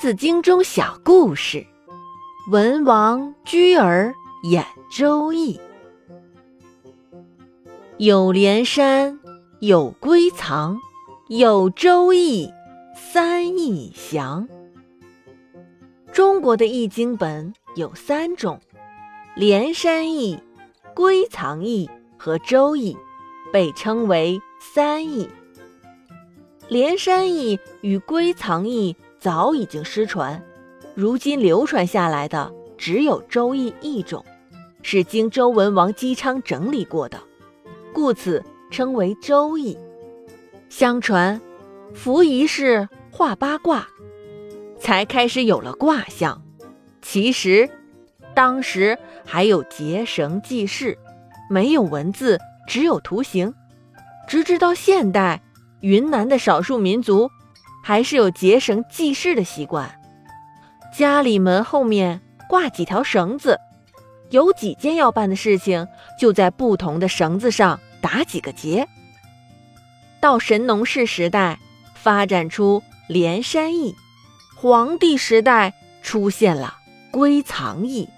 子经中小故事：文王居而演《周易》。有连山，有归藏，有《周易》，三易详。中国的易经本有三种：连山易、归藏易和周易，被称为三易。连山易与归藏易。早已经失传，如今流传下来的只有《周易》一种，是经周文王姬昌整理过的，故此称为《周易》。相传，伏仪氏画八卦，才开始有了卦象。其实，当时还有结绳记事，没有文字，只有图形。直至到现代，云南的少数民族。还是有结绳记事的习惯，家里门后面挂几条绳子，有几件要办的事情，就在不同的绳子上打几个结。到神农氏时代，发展出连山易；黄帝时代出现了归藏易；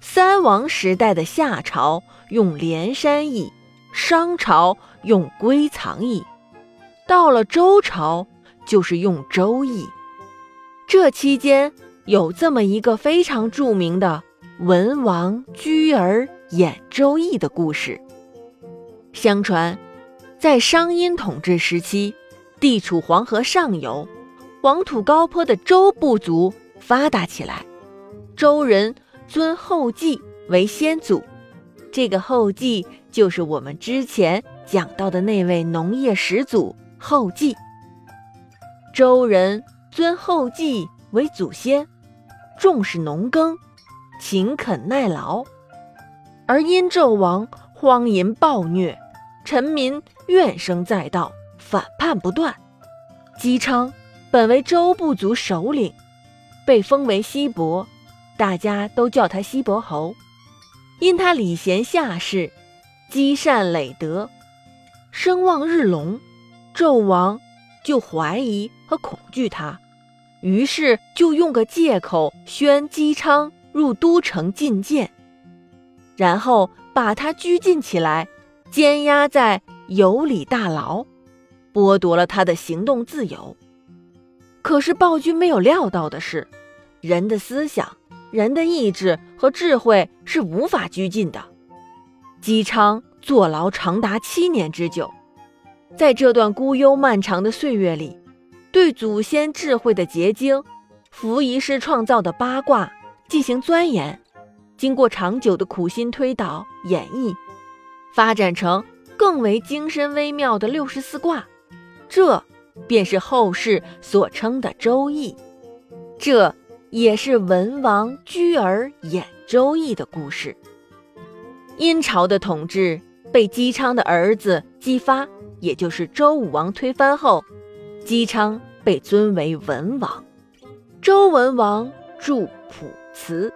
三王时代的夏朝用连山易，商朝用归藏易，到了周朝。就是用《周易》，这期间有这么一个非常著名的文王居而演《周易》的故事。相传，在商殷统治时期，地处黄河上游、黄土高坡的周部族发达起来。周人尊后稷为先祖，这个后稷就是我们之前讲到的那位农业始祖后稷。周人尊后稷为祖先，重视农耕，勤恳耐劳。而殷纣王荒淫暴虐，臣民怨声载道，反叛不断。姬昌本为周部族首领，被封为西伯，大家都叫他西伯侯。因他礼贤下士，积善累德，声望日隆，纣王。就怀疑和恐惧他，于是就用个借口宣姬昌入都城觐见，然后把他拘禁起来，监押在有里大牢，剥夺了他的行动自由。可是暴君没有料到的是，人的思想、人的意志和智慧是无法拘禁的。姬昌坐牢长达七年之久。在这段孤幽漫长的岁月里，对祖先智慧的结晶——伏仪师创造的八卦进行钻研，经过长久的苦心推导演绎，发展成更为精深微妙的六十四卦。这便是后世所称的《周易》，这也是文王居而演《周易》的故事。殷朝的统治被姬昌的儿子姬发。也就是周武王推翻后，姬昌被尊为文王。周文王著《卜辞》，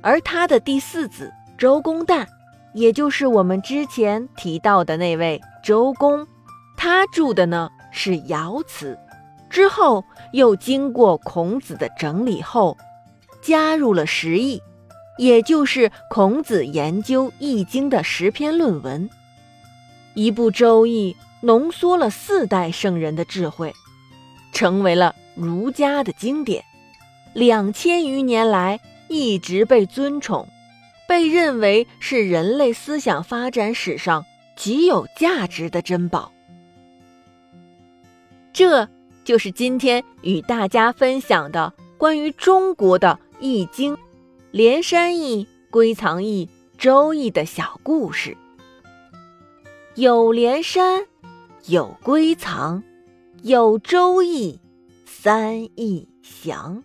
而他的第四子周公旦，也就是我们之前提到的那位周公，他著的呢是《爻辞》。之后又经过孔子的整理后，加入了十义，也就是孔子研究《易经》的十篇论文。一部《周易》。浓缩了四代圣人的智慧，成为了儒家的经典。两千余年来一直被尊崇，被认为是人类思想发展史上极有价值的珍宝。这就是今天与大家分享的关于中国的《易经》、连山易、归藏易、周易的小故事。有连山。有归藏，有周易，三易详。